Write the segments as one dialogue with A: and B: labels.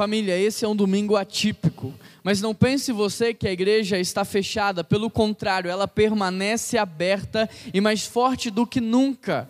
A: Família, esse é um domingo atípico, mas não pense você que a igreja está fechada, pelo contrário, ela permanece aberta e mais forte do que nunca.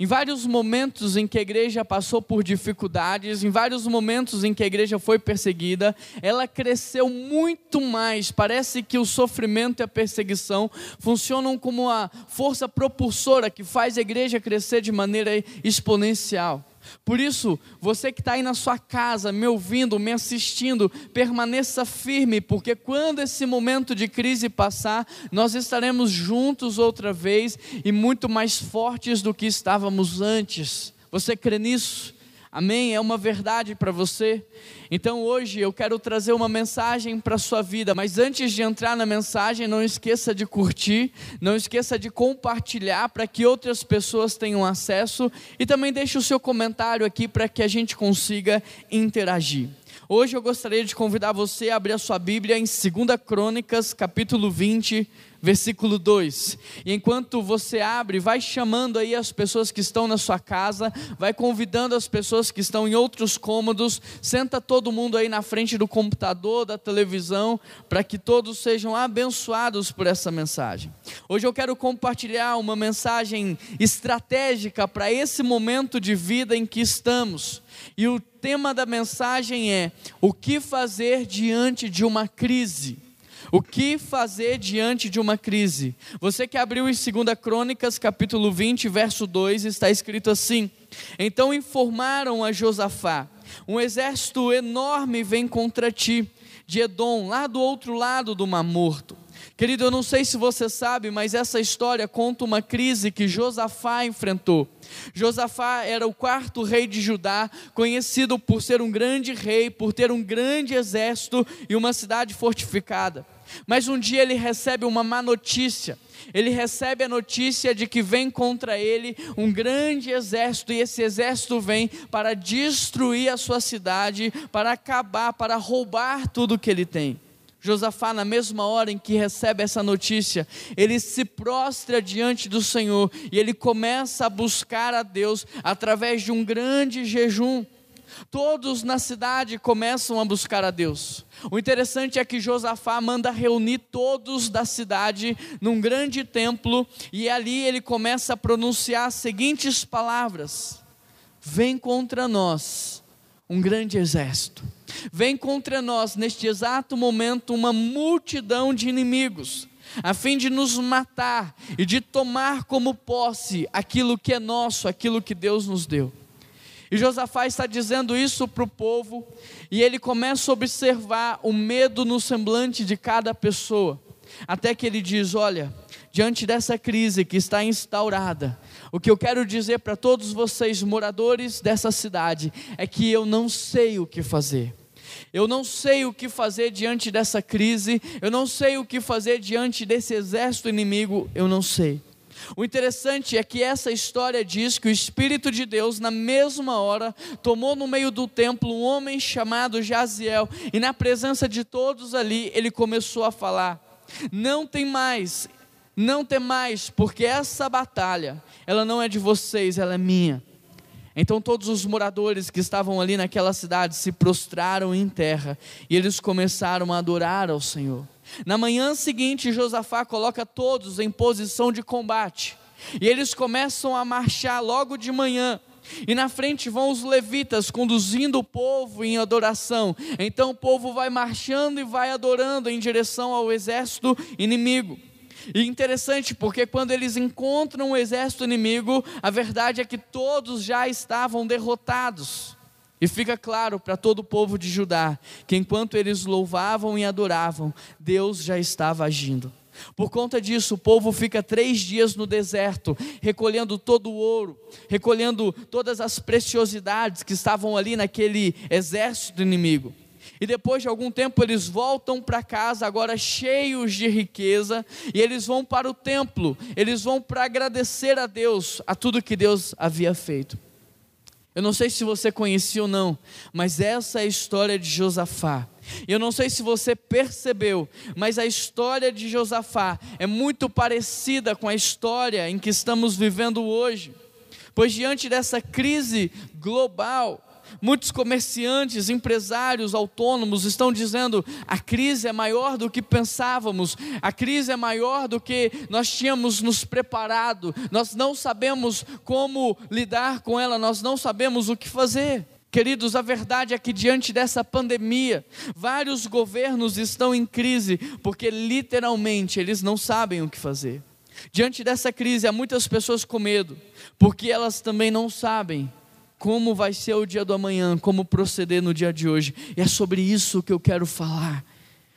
A: Em vários momentos em que a igreja passou por dificuldades, em vários momentos em que a igreja foi perseguida, ela cresceu muito mais. Parece que o sofrimento e a perseguição funcionam como a força propulsora que faz a igreja crescer de maneira exponencial. Por isso, você que está aí na sua casa, me ouvindo, me assistindo, permaneça firme, porque quando esse momento de crise passar, nós estaremos juntos outra vez e muito mais fortes do que estávamos antes. Você crê nisso? Amém? É uma verdade para você? Então hoje eu quero trazer uma mensagem para a sua vida, mas antes de entrar na mensagem, não esqueça de curtir, não esqueça de compartilhar para que outras pessoas tenham acesso e também deixe o seu comentário aqui para que a gente consiga interagir. Hoje eu gostaria de convidar você a abrir a sua Bíblia em 2 Crônicas, capítulo 20, versículo 2. E enquanto você abre, vai chamando aí as pessoas que estão na sua casa, vai convidando as pessoas que estão em outros cômodos, senta todo mundo aí na frente do computador, da televisão, para que todos sejam abençoados por essa mensagem. Hoje eu quero compartilhar uma mensagem estratégica para esse momento de vida em que estamos. E o tema da mensagem é: o que fazer diante de uma crise? O que fazer diante de uma crise? Você que abriu em 2 Crônicas, capítulo 20, verso 2, está escrito assim: Então informaram a Josafá: Um exército enorme vem contra ti, de Edom, lá do outro lado do Mar Morto. Querido, eu não sei se você sabe, mas essa história conta uma crise que Josafá enfrentou. Josafá era o quarto rei de Judá, conhecido por ser um grande rei, por ter um grande exército e uma cidade fortificada. Mas um dia ele recebe uma má notícia. Ele recebe a notícia de que vem contra ele um grande exército, e esse exército vem para destruir a sua cidade, para acabar, para roubar tudo que ele tem. Josafá, na mesma hora em que recebe essa notícia, ele se prostra diante do Senhor e ele começa a buscar a Deus através de um grande jejum. Todos na cidade começam a buscar a Deus. O interessante é que Josafá manda reunir todos da cidade num grande templo e ali ele começa a pronunciar as seguintes palavras: Vem contra nós um grande exército. Vem contra nós neste exato momento uma multidão de inimigos, a fim de nos matar e de tomar como posse aquilo que é nosso, aquilo que Deus nos deu. E Josafá está dizendo isso para o povo, e ele começa a observar o medo no semblante de cada pessoa, até que ele diz: Olha, diante dessa crise que está instaurada, o que eu quero dizer para todos vocês, moradores dessa cidade, é que eu não sei o que fazer. Eu não sei o que fazer diante dessa crise, eu não sei o que fazer diante desse exército inimigo, eu não sei. O interessante é que essa história diz que o Espírito de Deus, na mesma hora, tomou no meio do templo um homem chamado Jaziel, e na presença de todos ali, ele começou a falar: Não tem mais, não tem mais, porque essa batalha, ela não é de vocês, ela é minha. Então todos os moradores que estavam ali naquela cidade se prostraram em terra e eles começaram a adorar ao Senhor. Na manhã seguinte, Josafá coloca todos em posição de combate. E eles começam a marchar logo de manhã. E na frente vão os levitas conduzindo o povo em adoração. Então o povo vai marchando e vai adorando em direção ao exército inimigo. E interessante porque quando eles encontram o exército inimigo, a verdade é que todos já estavam derrotados. E fica claro para todo o povo de Judá que enquanto eles louvavam e adoravam, Deus já estava agindo. Por conta disso, o povo fica três dias no deserto, recolhendo todo o ouro, recolhendo todas as preciosidades que estavam ali naquele exército inimigo. E depois de algum tempo eles voltam para casa, agora cheios de riqueza, e eles vão para o templo, eles vão para agradecer a Deus, a tudo que Deus havia feito. Eu não sei se você conhecia ou não, mas essa é a história de Josafá. Eu não sei se você percebeu, mas a história de Josafá é muito parecida com a história em que estamos vivendo hoje. Pois diante dessa crise global, muitos comerciantes, empresários, autônomos estão dizendo: a crise é maior do que pensávamos, a crise é maior do que nós tínhamos nos preparado, nós não sabemos como lidar com ela, nós não sabemos o que fazer. Queridos, a verdade é que diante dessa pandemia, vários governos estão em crise, porque literalmente eles não sabem o que fazer. Diante dessa crise, há muitas pessoas com medo, porque elas também não sabem como vai ser o dia do amanhã, como proceder no dia de hoje. E é sobre isso que eu quero falar.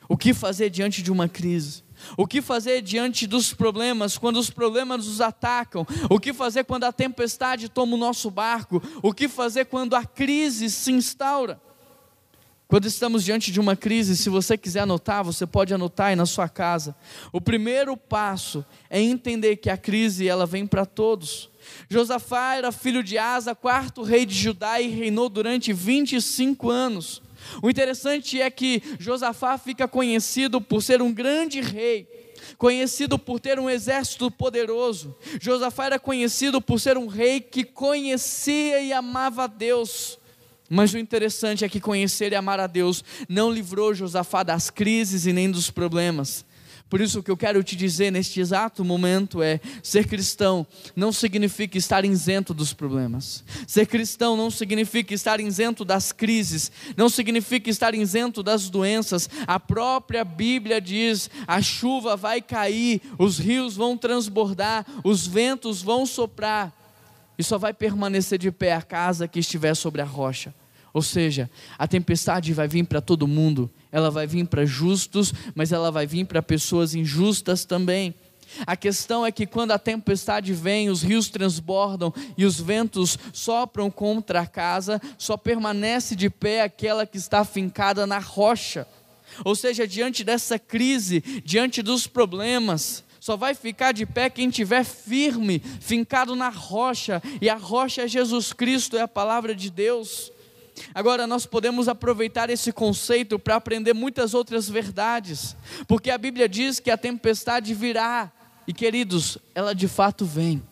A: O que fazer diante de uma crise? O que fazer diante dos problemas, quando os problemas nos atacam? O que fazer quando a tempestade toma o nosso barco? O que fazer quando a crise se instaura? Quando estamos diante de uma crise, se você quiser anotar, você pode anotar aí na sua casa. O primeiro passo é entender que a crise ela vem para todos. Josafá era filho de Asa, quarto rei de Judá e reinou durante 25 anos. O interessante é que Josafá fica conhecido por ser um grande rei, conhecido por ter um exército poderoso. Josafá era conhecido por ser um rei que conhecia e amava a Deus. Mas o interessante é que conhecer e amar a Deus não livrou Josafá das crises e nem dos problemas. Por isso, o que eu quero te dizer neste exato momento é: ser cristão não significa estar isento dos problemas, ser cristão não significa estar isento das crises, não significa estar isento das doenças. A própria Bíblia diz: a chuva vai cair, os rios vão transbordar, os ventos vão soprar, e só vai permanecer de pé a casa que estiver sobre a rocha. Ou seja, a tempestade vai vir para todo mundo, ela vai vir para justos, mas ela vai vir para pessoas injustas também. A questão é que quando a tempestade vem, os rios transbordam e os ventos sopram contra a casa, só permanece de pé aquela que está fincada na rocha. Ou seja, diante dessa crise, diante dos problemas, só vai ficar de pé quem estiver firme, fincado na rocha, e a rocha é Jesus Cristo, é a palavra de Deus. Agora, nós podemos aproveitar esse conceito para aprender muitas outras verdades, porque a Bíblia diz que a tempestade virá, e queridos, ela de fato vem,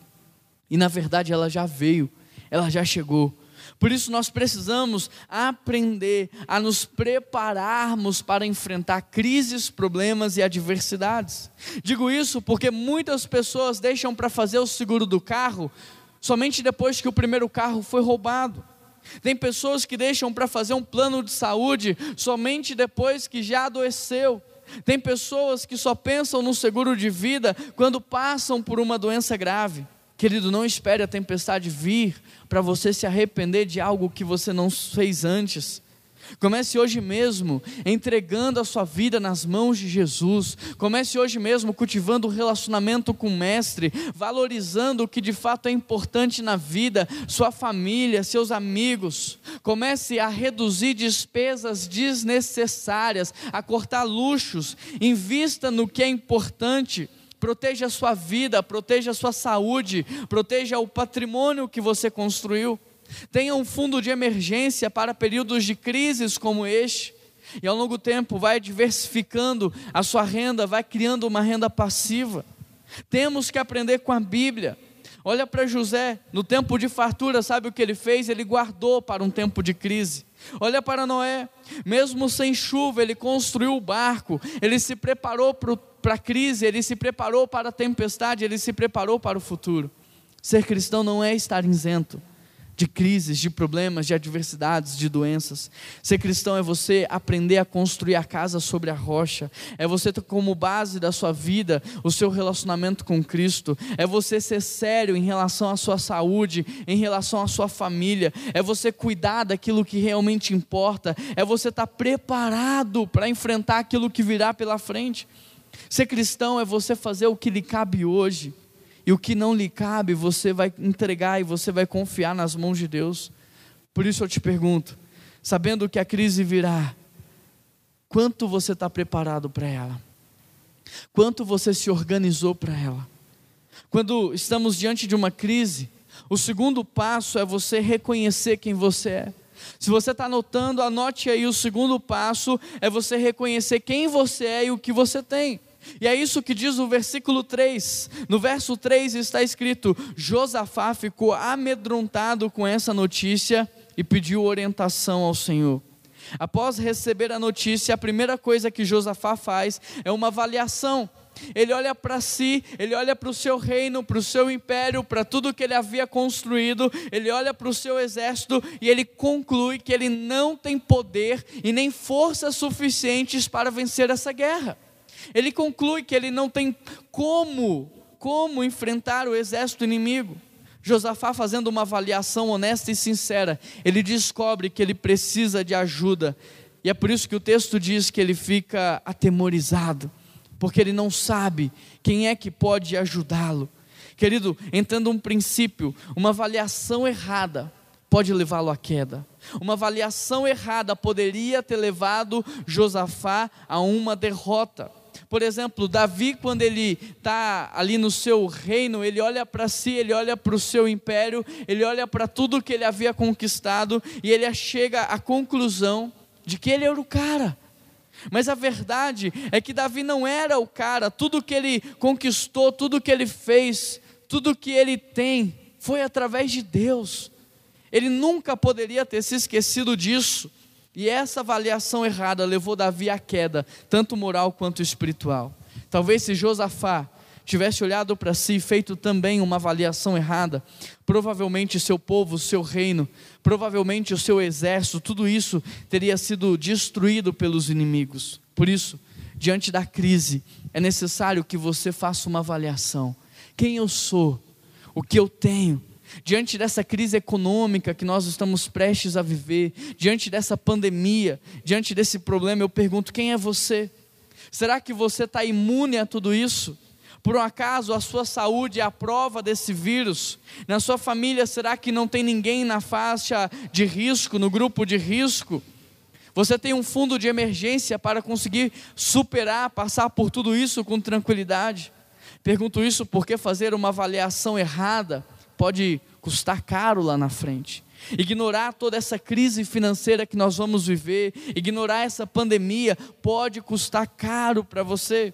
A: e na verdade ela já veio, ela já chegou. Por isso nós precisamos aprender a nos prepararmos para enfrentar crises, problemas e adversidades. Digo isso porque muitas pessoas deixam para fazer o seguro do carro somente depois que o primeiro carro foi roubado. Tem pessoas que deixam para fazer um plano de saúde somente depois que já adoeceu. Tem pessoas que só pensam no seguro de vida quando passam por uma doença grave. Querido, não espere a tempestade vir para você se arrepender de algo que você não fez antes. Comece hoje mesmo entregando a sua vida nas mãos de Jesus. Comece hoje mesmo cultivando um relacionamento com o Mestre, valorizando o que de fato é importante na vida, sua família, seus amigos. Comece a reduzir despesas desnecessárias, a cortar luxos. Invista no que é importante proteja a sua vida, proteja a sua saúde, proteja o patrimônio que você construiu. Tenha um fundo de emergência para períodos de crises como este. E ao longo tempo vai diversificando a sua renda, vai criando uma renda passiva. Temos que aprender com a Bíblia. Olha para José, no tempo de fartura, sabe o que ele fez? Ele guardou para um tempo de crise. Olha para Noé, mesmo sem chuva, ele construiu o barco, ele se preparou para a crise, ele se preparou para a tempestade, ele se preparou para o futuro. Ser cristão não é estar isento de crises, de problemas, de adversidades, de doenças. Ser cristão é você aprender a construir a casa sobre a rocha, é você ter como base da sua vida o seu relacionamento com Cristo, é você ser sério em relação à sua saúde, em relação à sua família, é você cuidar daquilo que realmente importa, é você estar preparado para enfrentar aquilo que virá pela frente. Ser cristão é você fazer o que lhe cabe hoje e o que não lhe cabe, você vai entregar e você vai confiar nas mãos de Deus. Por isso eu te pergunto, sabendo que a crise virá, quanto você está preparado para ela? Quanto você se organizou para ela? Quando estamos diante de uma crise, o segundo passo é você reconhecer quem você é. Se você está anotando, anote aí o segundo passo: é você reconhecer quem você é e o que você tem. E é isso que diz o versículo 3. No verso 3 está escrito: Josafá ficou amedrontado com essa notícia e pediu orientação ao Senhor. Após receber a notícia, a primeira coisa que Josafá faz é uma avaliação. Ele olha para si, ele olha para o seu reino, para o seu império, para tudo que ele havia construído, ele olha para o seu exército e ele conclui que ele não tem poder e nem forças suficientes para vencer essa guerra. Ele conclui que ele não tem como, como enfrentar o exército inimigo. Josafá, fazendo uma avaliação honesta e sincera, ele descobre que ele precisa de ajuda, e é por isso que o texto diz que ele fica atemorizado, porque ele não sabe quem é que pode ajudá-lo. Querido, entrando um princípio, uma avaliação errada pode levá-lo à queda. Uma avaliação errada poderia ter levado Josafá a uma derrota. Por exemplo, Davi, quando ele está ali no seu reino, ele olha para si, ele olha para o seu império, ele olha para tudo que ele havia conquistado e ele chega à conclusão de que ele era o cara. Mas a verdade é que Davi não era o cara, tudo que ele conquistou, tudo que ele fez, tudo que ele tem, foi através de Deus. Ele nunca poderia ter se esquecido disso. E essa avaliação errada levou Davi à queda, tanto moral quanto espiritual. Talvez se Josafá tivesse olhado para si e feito também uma avaliação errada, provavelmente seu povo, seu reino, provavelmente o seu exército, tudo isso teria sido destruído pelos inimigos. Por isso, diante da crise, é necessário que você faça uma avaliação. Quem eu sou? O que eu tenho? Diante dessa crise econômica que nós estamos prestes a viver, diante dessa pandemia, diante desse problema, eu pergunto: quem é você? Será que você está imune a tudo isso? Por um acaso a sua saúde é a prova desse vírus? Na sua família, será que não tem ninguém na faixa de risco, no grupo de risco? Você tem um fundo de emergência para conseguir superar, passar por tudo isso com tranquilidade? Pergunto isso porque fazer uma avaliação errada pode custar caro lá na frente. Ignorar toda essa crise financeira que nós vamos viver, ignorar essa pandemia, pode custar caro para você.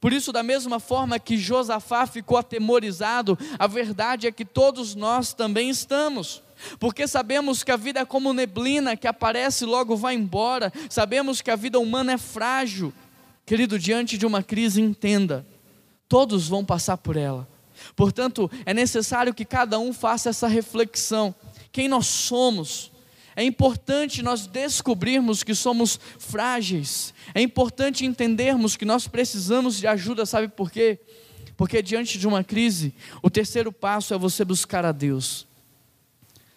A: Por isso, da mesma forma que Josafá ficou atemorizado, a verdade é que todos nós também estamos. Porque sabemos que a vida é como neblina que aparece e logo vai embora, sabemos que a vida humana é frágil. Querido, diante de uma crise, entenda: todos vão passar por ela Portanto, é necessário que cada um faça essa reflexão. Quem nós somos? É importante nós descobrirmos que somos frágeis. É importante entendermos que nós precisamos de ajuda, sabe por quê? Porque diante de uma crise, o terceiro passo é você buscar a Deus.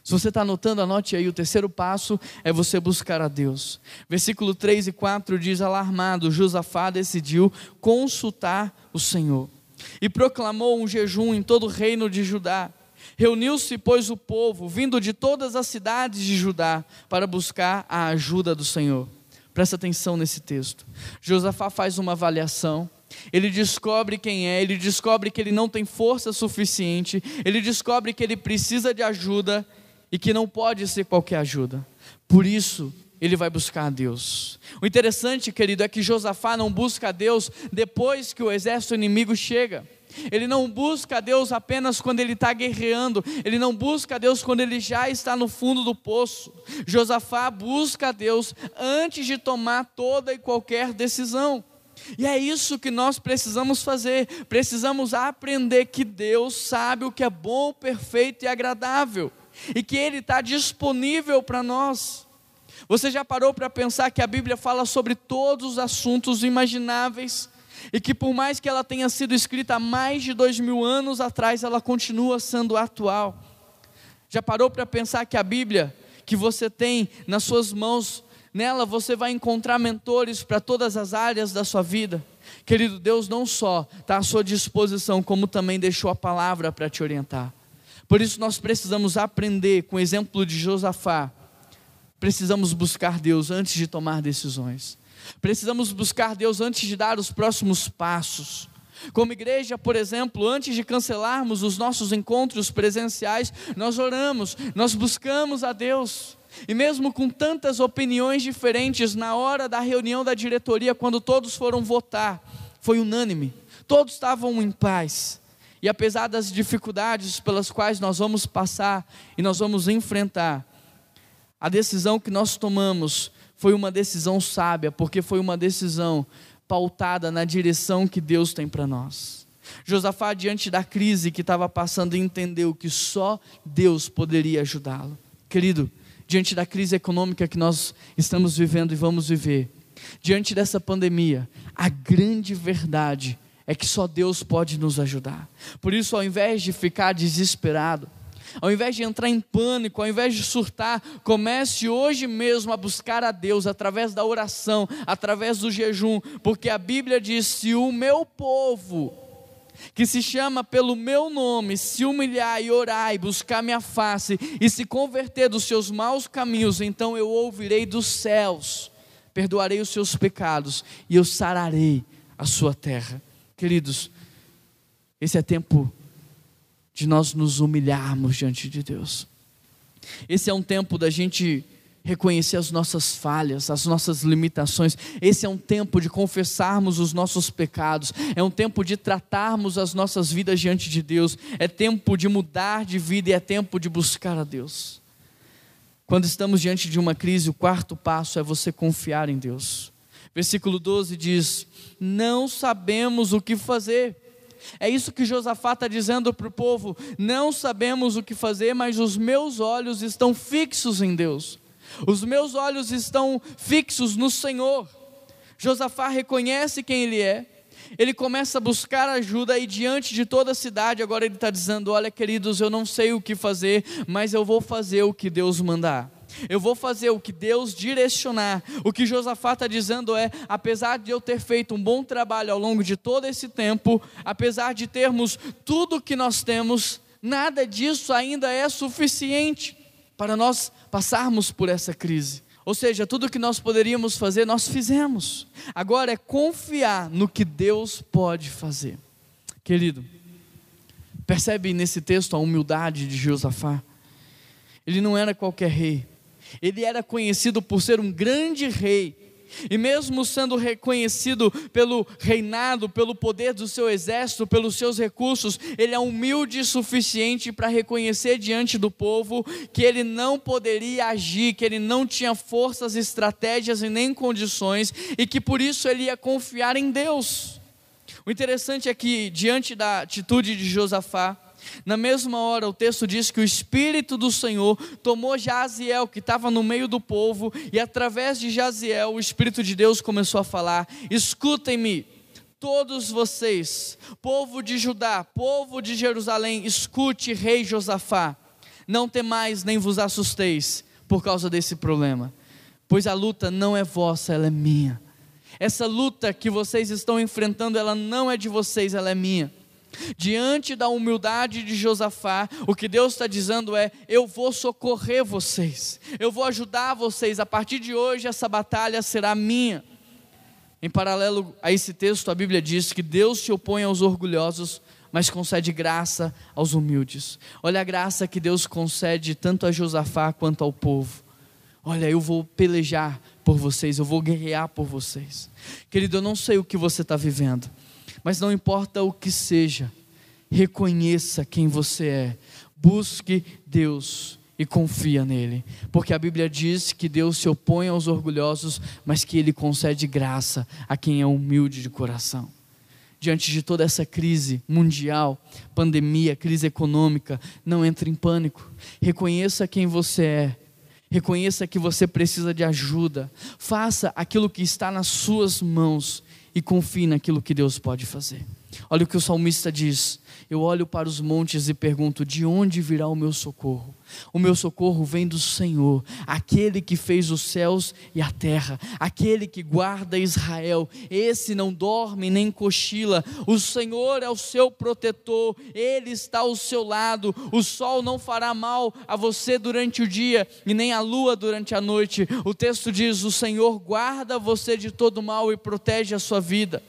A: Se você está anotando, anote aí: o terceiro passo é você buscar a Deus. Versículo 3 e 4 diz: Alarmado, Josafá decidiu consultar o Senhor e proclamou um jejum em todo o reino de Judá. Reuniu-se, pois, o povo, vindo de todas as cidades de Judá, para buscar a ajuda do Senhor. Presta atenção nesse texto. Josafá faz uma avaliação. Ele descobre quem é, ele descobre que ele não tem força suficiente, ele descobre que ele precisa de ajuda e que não pode ser qualquer ajuda. Por isso, ele vai buscar a Deus. O interessante, querido, é que Josafá não busca a Deus depois que o exército inimigo chega. Ele não busca a Deus apenas quando ele está guerreando, ele não busca a Deus quando ele já está no fundo do poço. Josafá busca a Deus antes de tomar toda e qualquer decisão. E é isso que nós precisamos fazer. Precisamos aprender que Deus sabe o que é bom, perfeito e agradável, e que Ele está disponível para nós. Você já parou para pensar que a Bíblia fala sobre todos os assuntos imagináveis e que, por mais que ela tenha sido escrita há mais de dois mil anos atrás, ela continua sendo atual? Já parou para pensar que a Bíblia que você tem nas suas mãos, nela você vai encontrar mentores para todas as áreas da sua vida? Querido, Deus não só está à sua disposição, como também deixou a palavra para te orientar. Por isso nós precisamos aprender com o exemplo de Josafá precisamos buscar Deus antes de tomar decisões. Precisamos buscar Deus antes de dar os próximos passos. Como igreja, por exemplo, antes de cancelarmos os nossos encontros presenciais, nós oramos, nós buscamos a Deus. E mesmo com tantas opiniões diferentes, na hora da reunião da diretoria, quando todos foram votar, foi unânime, todos estavam em paz. E apesar das dificuldades pelas quais nós vamos passar e nós vamos enfrentar, a decisão que nós tomamos foi uma decisão sábia, porque foi uma decisão pautada na direção que Deus tem para nós. Josafá, diante da crise que estava passando, entendeu que só Deus poderia ajudá-lo. Querido, diante da crise econômica que nós estamos vivendo e vamos viver, diante dessa pandemia, a grande verdade é que só Deus pode nos ajudar. Por isso, ao invés de ficar desesperado, ao invés de entrar em pânico, ao invés de surtar, comece hoje mesmo a buscar a Deus através da oração, através do jejum, porque a Bíblia diz: se o meu povo, que se chama pelo meu nome, se humilhar e orar e buscar minha face e se converter dos seus maus caminhos, então eu ouvirei dos céus, perdoarei os seus pecados e eu sararei a sua terra. Queridos, esse é tempo de nós nos humilharmos diante de Deus. Esse é um tempo da gente reconhecer as nossas falhas, as nossas limitações. Esse é um tempo de confessarmos os nossos pecados. É um tempo de tratarmos as nossas vidas diante de Deus. É tempo de mudar de vida e é tempo de buscar a Deus. Quando estamos diante de uma crise, o quarto passo é você confiar em Deus. Versículo 12 diz: Não sabemos o que fazer é isso que Josafá está dizendo para o povo: não sabemos o que fazer, mas os meus olhos estão fixos em Deus, os meus olhos estão fixos no Senhor. Josafá reconhece quem ele é, ele começa a buscar ajuda e diante de toda a cidade, agora ele está dizendo: Olha, queridos, eu não sei o que fazer, mas eu vou fazer o que Deus mandar. Eu vou fazer o que Deus direcionar. O que Josafá está dizendo é: apesar de eu ter feito um bom trabalho ao longo de todo esse tempo, apesar de termos tudo que nós temos, nada disso ainda é suficiente para nós passarmos por essa crise. Ou seja, tudo que nós poderíamos fazer, nós fizemos. Agora é confiar no que Deus pode fazer. Querido, percebe nesse texto a humildade de Josafá? Ele não era qualquer rei, ele era conhecido por ser um grande rei. E mesmo sendo reconhecido pelo reinado, pelo poder do seu exército, pelos seus recursos, ele é humilde o suficiente para reconhecer diante do povo que ele não poderia agir, que ele não tinha forças, estratégias e nem condições, e que por isso ele ia confiar em Deus. O interessante é que, diante da atitude de Josafá, na mesma hora, o texto diz que o Espírito do Senhor tomou Jaziel, que estava no meio do povo, e através de Jaziel, o Espírito de Deus começou a falar: Escutem-me, todos vocês, povo de Judá, povo de Jerusalém, escute, rei Josafá, não temais nem vos assusteis por causa desse problema, pois a luta não é vossa, ela é minha. Essa luta que vocês estão enfrentando, ela não é de vocês, ela é minha. Diante da humildade de Josafá, o que Deus está dizendo é: eu vou socorrer vocês, eu vou ajudar vocês. A partir de hoje, essa batalha será minha. Em paralelo a esse texto, a Bíblia diz que Deus se opõe aos orgulhosos, mas concede graça aos humildes. Olha a graça que Deus concede tanto a Josafá quanto ao povo. Olha, eu vou pelejar por vocês, eu vou guerrear por vocês. Querido, eu não sei o que você está vivendo. Mas não importa o que seja, reconheça quem você é, busque Deus e confia nele, porque a Bíblia diz que Deus se opõe aos orgulhosos, mas que ele concede graça a quem é humilde de coração. Diante de toda essa crise mundial, pandemia, crise econômica, não entre em pânico. Reconheça quem você é. Reconheça que você precisa de ajuda. Faça aquilo que está nas suas mãos e confie naquilo que Deus pode fazer. Olha o que o salmista diz: Eu olho para os montes e pergunto: de onde virá o meu socorro? O meu socorro vem do Senhor, aquele que fez os céus e a terra, aquele que guarda Israel. Esse não dorme nem cochila. O Senhor é o seu protetor, ele está ao seu lado. O sol não fará mal a você durante o dia e nem a lua durante a noite. O texto diz: O Senhor guarda você de todo mal e protege a sua vida.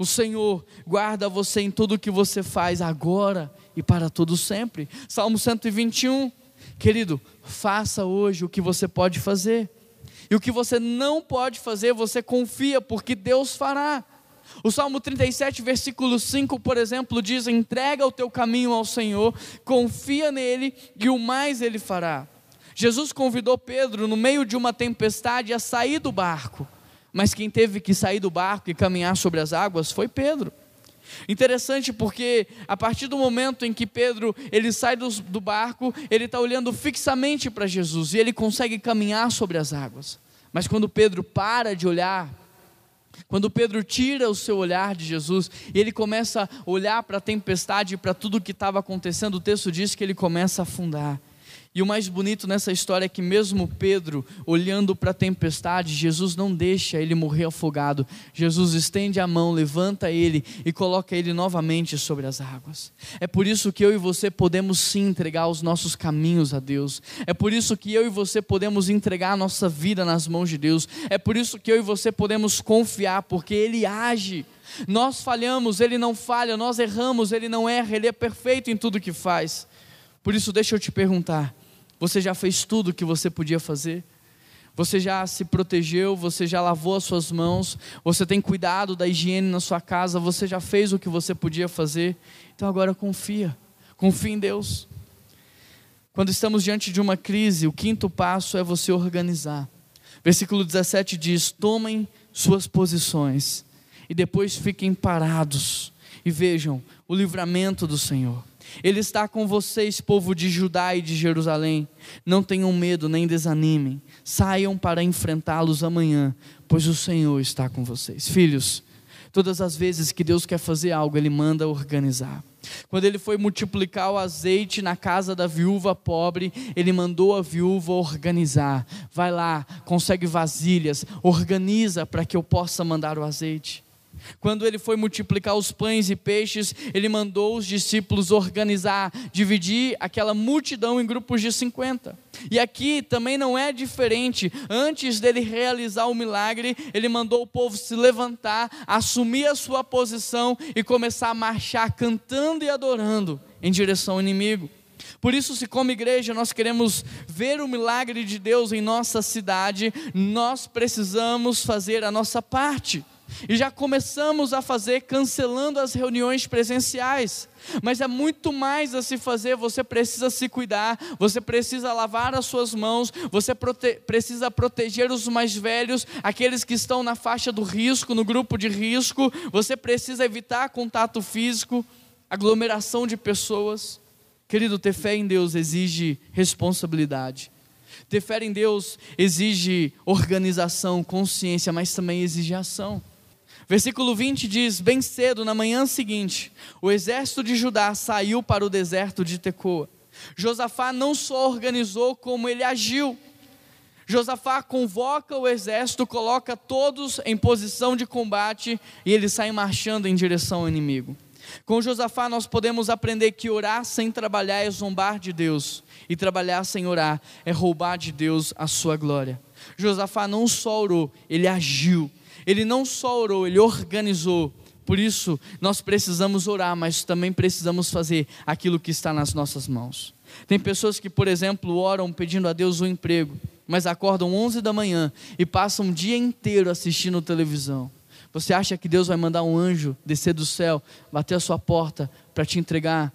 A: O Senhor guarda você em tudo o que você faz agora e para todo sempre. Salmo 121. Querido, faça hoje o que você pode fazer. E o que você não pode fazer, você confia, porque Deus fará. O Salmo 37, versículo 5, por exemplo, diz: entrega o teu caminho ao Senhor, confia nele e o mais ele fará. Jesus convidou Pedro, no meio de uma tempestade, a sair do barco, mas quem teve que sair do barco e caminhar sobre as águas foi Pedro. Interessante porque a partir do momento em que Pedro ele sai do, do barco, ele está olhando fixamente para Jesus e ele consegue caminhar sobre as águas. Mas quando Pedro para de olhar, quando Pedro tira o seu olhar de Jesus e ele começa a olhar para a tempestade e para tudo o que estava acontecendo, o texto diz que ele começa a afundar. E o mais bonito nessa história é que, mesmo Pedro olhando para a tempestade, Jesus não deixa ele morrer afogado. Jesus estende a mão, levanta ele e coloca ele novamente sobre as águas. É por isso que eu e você podemos sim entregar os nossos caminhos a Deus. É por isso que eu e você podemos entregar a nossa vida nas mãos de Deus. É por isso que eu e você podemos confiar, porque Ele age. Nós falhamos, Ele não falha, nós erramos, Ele não erra, Ele é perfeito em tudo que faz. Por isso, deixa eu te perguntar você já fez tudo o que você podia fazer? Você já se protegeu, você já lavou as suas mãos, você tem cuidado da higiene na sua casa, você já fez o que você podia fazer. Então agora confia, confia em Deus. Quando estamos diante de uma crise, o quinto passo é você organizar. Versículo 17 diz: Tomem suas posições e depois fiquem parados e vejam o livramento do Senhor. Ele está com vocês, povo de Judá e de Jerusalém. Não tenham medo nem desanimem. Saiam para enfrentá-los amanhã, pois o Senhor está com vocês. Filhos, todas as vezes que Deus quer fazer algo, Ele manda organizar. Quando ele foi multiplicar o azeite na casa da viúva pobre, ele mandou a viúva organizar. Vai lá, consegue vasilhas, organiza para que eu possa mandar o azeite. Quando ele foi multiplicar os pães e peixes, ele mandou os discípulos organizar, dividir aquela multidão em grupos de 50. E aqui também não é diferente. Antes dele realizar o milagre, ele mandou o povo se levantar, assumir a sua posição e começar a marchar cantando e adorando em direção ao inimigo. Por isso, se como igreja nós queremos ver o milagre de Deus em nossa cidade, nós precisamos fazer a nossa parte. E já começamos a fazer cancelando as reuniões presenciais. Mas é muito mais a se fazer, você precisa se cuidar, você precisa lavar as suas mãos, você prote precisa proteger os mais velhos, aqueles que estão na faixa do risco, no grupo de risco, você precisa evitar contato físico, aglomeração de pessoas. Querido, ter fé em Deus exige responsabilidade. Ter fé em Deus exige organização, consciência, mas também exige ação. Versículo 20 diz: Bem cedo, na manhã seguinte, o exército de Judá saiu para o deserto de Tecoa. Josafá não só organizou, como ele agiu. Josafá convoca o exército, coloca todos em posição de combate e eles saem marchando em direção ao inimigo. Com Josafá nós podemos aprender que orar sem trabalhar é zombar de Deus, e trabalhar sem orar é roubar de Deus a sua glória. Josafá não só orou, ele agiu. Ele não só orou, ele organizou. Por isso, nós precisamos orar, mas também precisamos fazer aquilo que está nas nossas mãos. Tem pessoas que, por exemplo, oram pedindo a Deus um emprego, mas acordam 11 da manhã e passam o dia inteiro assistindo televisão. Você acha que Deus vai mandar um anjo descer do céu, bater a sua porta para te entregar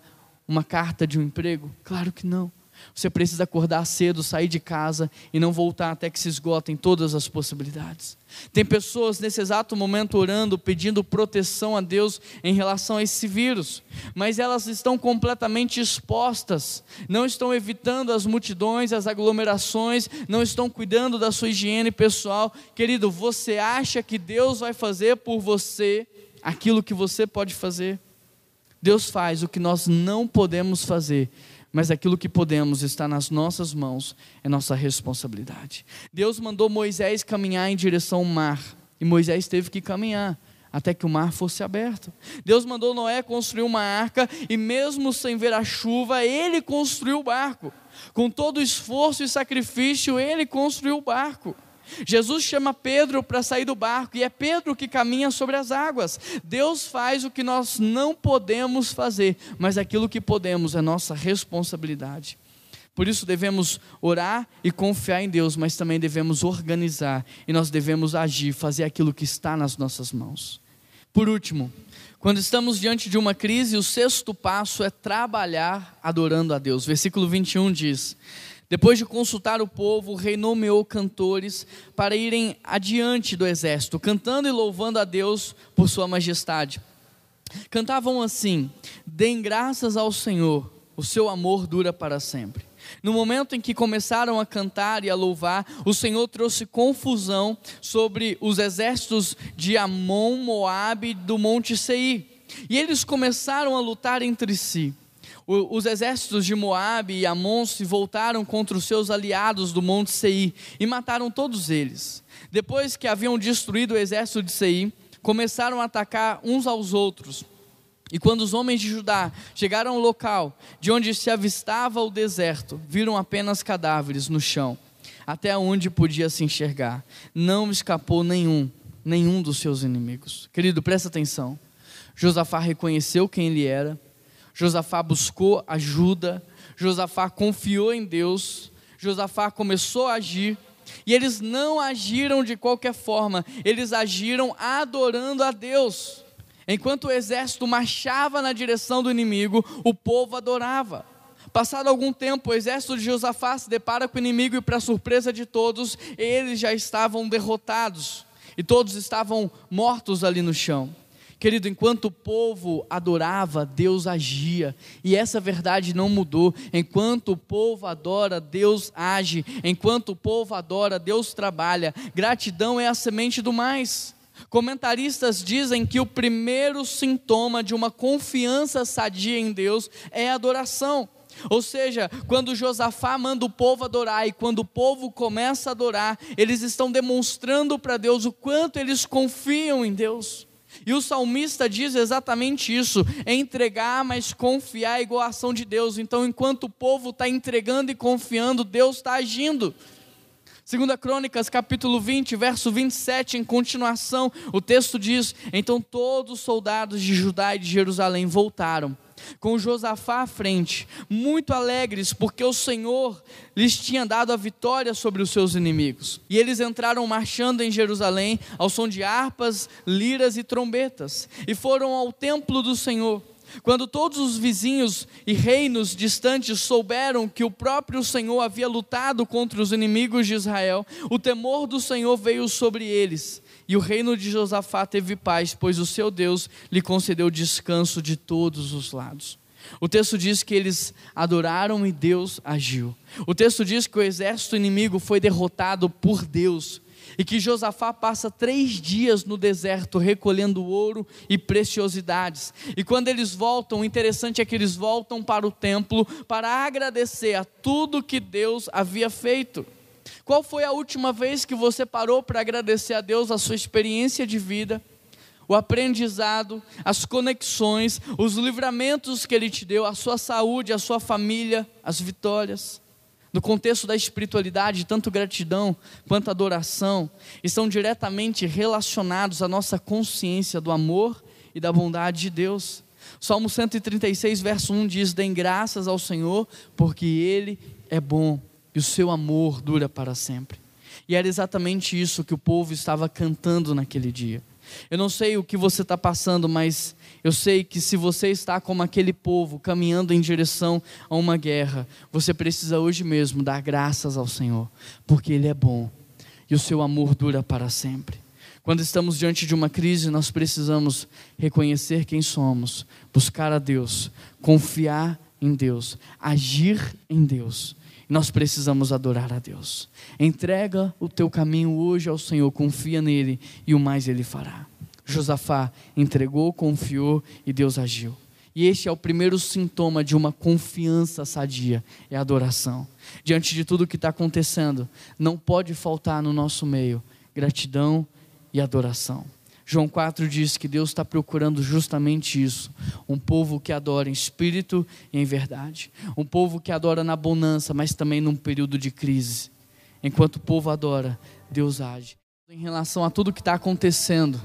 A: uma carta de um emprego? Claro que não. Você precisa acordar cedo, sair de casa e não voltar até que se esgotem todas as possibilidades. Tem pessoas nesse exato momento orando, pedindo proteção a Deus em relação a esse vírus, mas elas estão completamente expostas, não estão evitando as multidões, as aglomerações, não estão cuidando da sua higiene pessoal. Querido, você acha que Deus vai fazer por você aquilo que você pode fazer? Deus faz o que nós não podemos fazer mas aquilo que podemos está nas nossas mãos, é nossa responsabilidade. Deus mandou Moisés caminhar em direção ao mar, e Moisés teve que caminhar até que o mar fosse aberto. Deus mandou Noé construir uma arca, e mesmo sem ver a chuva, ele construiu o barco. Com todo o esforço e sacrifício, ele construiu o barco. Jesus chama Pedro para sair do barco e é Pedro que caminha sobre as águas. Deus faz o que nós não podemos fazer, mas aquilo que podemos é nossa responsabilidade. Por isso devemos orar e confiar em Deus, mas também devemos organizar e nós devemos agir, fazer aquilo que está nas nossas mãos. Por último, quando estamos diante de uma crise, o sexto passo é trabalhar adorando a Deus. Versículo 21 diz: Depois de consultar o povo, o rei nomeou cantores para irem adiante do exército, cantando e louvando a Deus por sua majestade. Cantavam assim: Deem graças ao Senhor, o seu amor dura para sempre. No momento em que começaram a cantar e a louvar, o Senhor trouxe confusão sobre os exércitos de Amon, Moabe e do Monte Seir. E eles começaram a lutar entre si. Os exércitos de Moabe e Amon se voltaram contra os seus aliados do Monte Seir e mataram todos eles. Depois que haviam destruído o exército de Seir, começaram a atacar uns aos outros. E quando os homens de Judá chegaram ao local de onde se avistava o deserto, viram apenas cadáveres no chão, até onde podia se enxergar. Não escapou nenhum, nenhum dos seus inimigos. Querido, presta atenção. Josafá reconheceu quem ele era, Josafá buscou ajuda, Josafá confiou em Deus, Josafá começou a agir, e eles não agiram de qualquer forma, eles agiram adorando a Deus. Enquanto o exército marchava na direção do inimigo, o povo adorava. Passado algum tempo, o exército de Josafá se depara com o inimigo e, para surpresa de todos, eles já estavam derrotados e todos estavam mortos ali no chão. Querido, enquanto o povo adorava, Deus agia, e essa verdade não mudou. Enquanto o povo adora, Deus age. Enquanto o povo adora, Deus trabalha. Gratidão é a semente do mais. Comentaristas dizem que o primeiro sintoma de uma confiança sadia em Deus é a adoração. Ou seja, quando Josafá manda o povo adorar e quando o povo começa a adorar, eles estão demonstrando para Deus o quanto eles confiam em Deus. E o salmista diz exatamente isso: é entregar, mas confiar é igual a ação de Deus. Então, enquanto o povo está entregando e confiando, Deus está agindo. Segunda Crônicas, capítulo 20, verso 27, em continuação, o texto diz: Então todos os soldados de Judá e de Jerusalém voltaram, com Josafá à frente, muito alegres, porque o Senhor lhes tinha dado a vitória sobre os seus inimigos. E eles entraram marchando em Jerusalém ao som de harpas, liras e trombetas, e foram ao templo do Senhor. Quando todos os vizinhos e reinos distantes souberam que o próprio Senhor havia lutado contra os inimigos de Israel, o temor do Senhor veio sobre eles. E o reino de Josafá teve paz, pois o seu Deus lhe concedeu descanso de todos os lados. O texto diz que eles adoraram e Deus agiu. O texto diz que o exército inimigo foi derrotado por Deus e que Josafá passa três dias no deserto recolhendo ouro e preciosidades. E quando eles voltam, o interessante é que eles voltam para o templo para agradecer a tudo que Deus havia feito. Qual foi a última vez que você parou para agradecer a Deus a sua experiência de vida? o aprendizado, as conexões, os livramentos que Ele te deu, a sua saúde, a sua família, as vitórias. No contexto da espiritualidade, tanto gratidão quanto adoração estão diretamente relacionados à nossa consciência do amor e da bondade de Deus. Salmo 136, verso 1 diz: Dêem graças ao Senhor, porque Ele é bom e o seu amor dura para sempre. E era exatamente isso que o povo estava cantando naquele dia. Eu não sei o que você está passando, mas eu sei que se você está como aquele povo caminhando em direção a uma guerra, você precisa hoje mesmo dar graças ao Senhor, porque Ele é bom e o seu amor dura para sempre. Quando estamos diante de uma crise, nós precisamos reconhecer quem somos, buscar a Deus, confiar em Deus, agir em Deus. Nós precisamos adorar a Deus. Entrega o teu caminho hoje ao Senhor, confia nele e o mais ele fará. Josafá entregou, confiou e Deus agiu. E este é o primeiro sintoma de uma confiança sadia, é a adoração. Diante de tudo que está acontecendo, não pode faltar no nosso meio gratidão e adoração. João 4 diz que Deus está procurando justamente isso: um povo que adora em espírito e em verdade, um povo que adora na bonança, mas também num período de crise. Enquanto o povo adora, Deus age. Em relação a tudo que está acontecendo,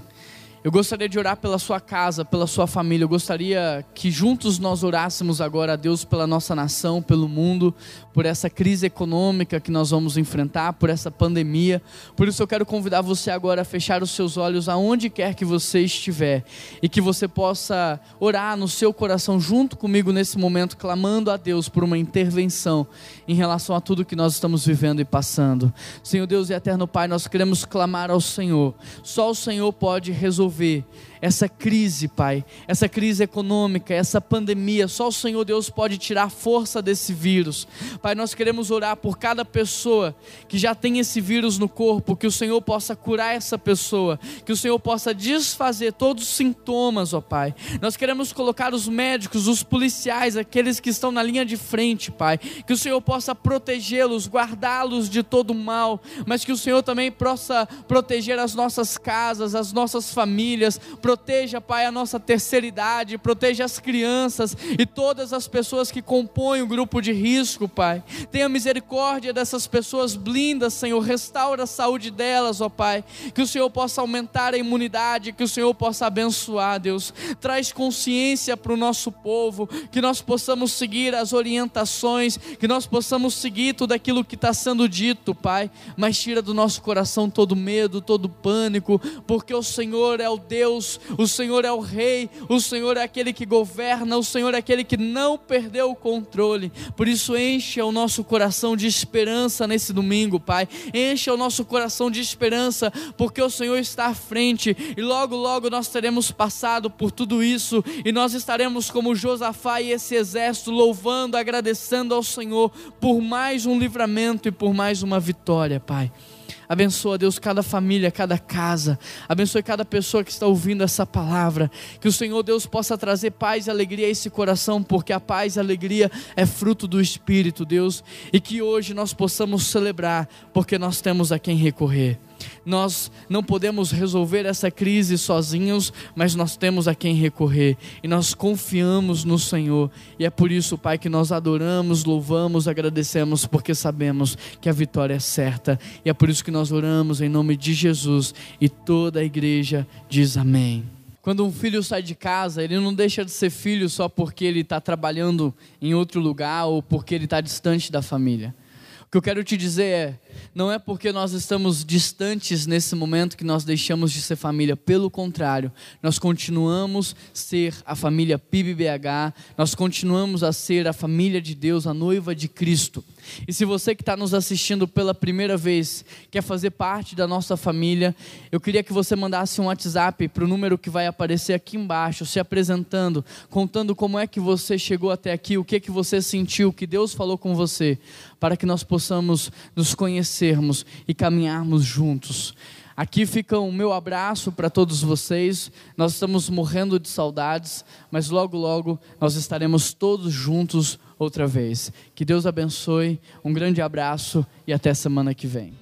A: Eu gostaria de orar pela sua casa, pela sua família. Eu gostaria que juntos nós orássemos agora a Deus pela nossa nação, pelo mundo, por essa crise econômica que nós vamos enfrentar, por essa pandemia. Por isso eu quero convidar você agora a fechar os seus olhos aonde quer que você estiver e que você possa orar no seu coração junto comigo nesse momento, clamando a Deus por uma intervenção em relação a tudo que nós estamos vivendo e passando. Senhor Deus e eterno Pai, nós queremos clamar ao Senhor. Só o Senhor pode resolver resolver essa crise, Pai, essa crise econômica, essa pandemia. Só o Senhor Deus pode tirar a força desse vírus. Pai, nós queremos orar por cada pessoa que já tem esse vírus no corpo, que o Senhor possa curar essa pessoa, que o Senhor possa desfazer todos os sintomas, ó Pai. Nós queremos colocar os médicos, os policiais, aqueles que estão na linha de frente, Pai, que o Senhor possa protegê-los, guardá-los de todo mal, mas que o Senhor também possa proteger as nossas casas, as nossas famílias, proteja, Pai, a nossa terceira idade, proteja as crianças e todas as pessoas que compõem o grupo de risco, Pai. Tenha misericórdia dessas pessoas, blindas, Senhor, restaura a saúde delas, ó Pai. Que o Senhor possa aumentar a imunidade, que o Senhor possa abençoar, Deus. Traz consciência para o nosso povo, que nós possamos seguir as orientações, que nós possamos seguir tudo aquilo que está sendo dito, Pai. Mas tira do nosso coração todo medo, todo pânico, porque o Senhor é o Deus o Senhor é o Rei, o Senhor é aquele que governa, o Senhor é aquele que não perdeu o controle. Por isso, enche o nosso coração de esperança nesse domingo, Pai. Enche o nosso coração de esperança, porque o Senhor está à frente e logo, logo nós teremos passado por tudo isso e nós estaremos como Josafá e esse exército, louvando, agradecendo ao Senhor por mais um livramento e por mais uma vitória, Pai. Abençoa, Deus, cada família, cada casa. Abençoe cada pessoa que está ouvindo essa palavra. Que o Senhor, Deus, possa trazer paz e alegria a esse coração, porque a paz e a alegria é fruto do Espírito, Deus. E que hoje nós possamos celebrar, porque nós temos a quem recorrer. Nós não podemos resolver essa crise sozinhos, mas nós temos a quem recorrer e nós confiamos no Senhor. E é por isso, Pai, que nós adoramos, louvamos, agradecemos, porque sabemos que a vitória é certa. E é por isso que nós oramos em nome de Jesus e toda a igreja diz amém. Quando um filho sai de casa, ele não deixa de ser filho só porque ele está trabalhando em outro lugar ou porque ele está distante da família. Que eu quero te dizer é: não é porque nós estamos distantes nesse momento que nós deixamos de ser família, pelo contrário, nós continuamos ser a família PIBBH, nós continuamos a ser a família de Deus, a noiva de Cristo. E se você que está nos assistindo pela primeira vez quer fazer parte da nossa família, eu queria que você mandasse um WhatsApp para o número que vai aparecer aqui embaixo, se apresentando, contando como é que você chegou até aqui, o que que você sentiu, o que Deus falou com você, para que nós possamos nos conhecermos e caminharmos juntos. Aqui fica o meu abraço para todos vocês. Nós estamos morrendo de saudades, mas logo, logo nós estaremos todos juntos outra vez. Que Deus abençoe, um grande abraço e até semana que vem.